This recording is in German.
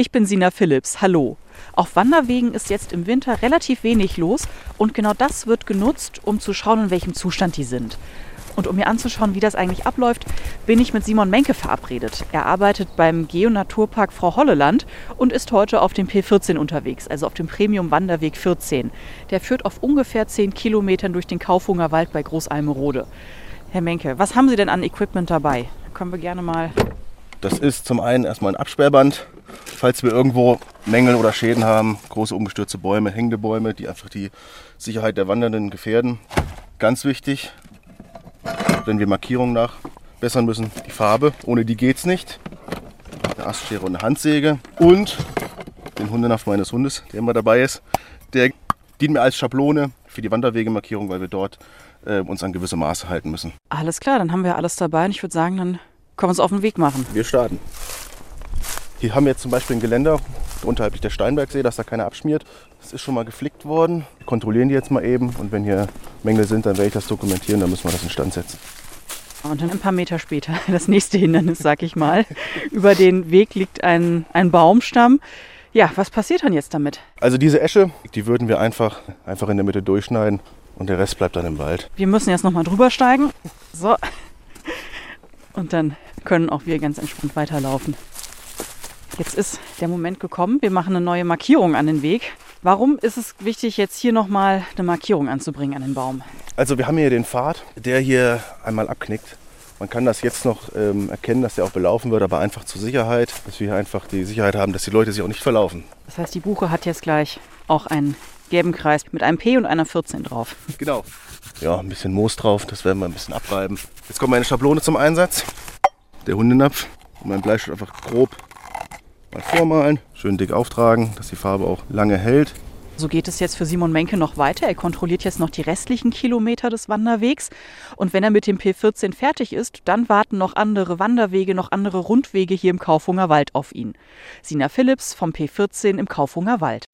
Ich bin Sina Phillips. Hallo. Auf Wanderwegen ist jetzt im Winter relativ wenig los und genau das wird genutzt, um zu schauen, in welchem Zustand die sind. Und um mir anzuschauen, wie das eigentlich abläuft, bin ich mit Simon Menke verabredet. Er arbeitet beim Geonaturpark Frau Holleland und ist heute auf dem P14 unterwegs, also auf dem Premium Wanderweg 14. Der führt auf ungefähr 10 Kilometern durch den Kaufunger Wald bei Großalmerode. Herr Menke, was haben Sie denn an Equipment dabei? Können wir gerne mal das ist zum einen erstmal ein Absperrband, falls wir irgendwo Mängel oder Schäden haben, große umgestürzte Bäume, hängende Bäume, die einfach die Sicherheit der Wandernden gefährden. Ganz wichtig, wenn wir Markierungen nachbessern müssen, die Farbe. Ohne die geht es nicht. Eine Astschere und eine Handsäge und den Hundenapf meines Hundes, der immer dabei ist. Der dient mir als Schablone für die Wanderwegemarkierung, weil wir dort äh, uns an gewisse Maße halten müssen. Alles klar, dann haben wir alles dabei und ich würde sagen, dann können wir uns auf den Weg machen. Wir starten. Hier haben wir jetzt zum Beispiel ein Geländer, unterhalb der Steinbergsee, dass da keiner abschmiert. Das ist schon mal geflickt worden. Wir kontrollieren die jetzt mal eben und wenn hier Mängel sind, dann werde ich das dokumentieren, dann müssen wir das instand setzen. Und dann ein paar Meter später, das nächste Hindernis, sag ich mal. Über den Weg liegt ein, ein Baumstamm. Ja, was passiert dann jetzt damit? Also diese Esche, die würden wir einfach, einfach in der Mitte durchschneiden und der Rest bleibt dann im Wald. Wir müssen jetzt nochmal drüber steigen. So. Und dann können auch wir ganz entspannt weiterlaufen. Jetzt ist der Moment gekommen. Wir machen eine neue Markierung an den Weg. Warum ist es wichtig, jetzt hier nochmal eine Markierung anzubringen an den Baum? Also wir haben hier den Pfad, der hier einmal abknickt. Man kann das jetzt noch ähm, erkennen, dass der auch belaufen wird, aber einfach zur Sicherheit, dass wir hier einfach die Sicherheit haben, dass die Leute sich auch nicht verlaufen. Das heißt, die Buche hat jetzt gleich auch einen gelben Kreis mit einem P und einer 14 drauf. Genau. Ja, ein bisschen Moos drauf, das werden wir ein bisschen abreiben. Jetzt kommt meine Schablone zum Einsatz der Hundenapf. Und mein Bleistift einfach grob mal vormalen, schön dick auftragen, dass die Farbe auch lange hält. So geht es jetzt für Simon Menke noch weiter. Er kontrolliert jetzt noch die restlichen Kilometer des Wanderwegs. Und wenn er mit dem P14 fertig ist, dann warten noch andere Wanderwege, noch andere Rundwege hier im Kaufunger Wald auf ihn. Sina Phillips vom P14 im Kaufunger Wald.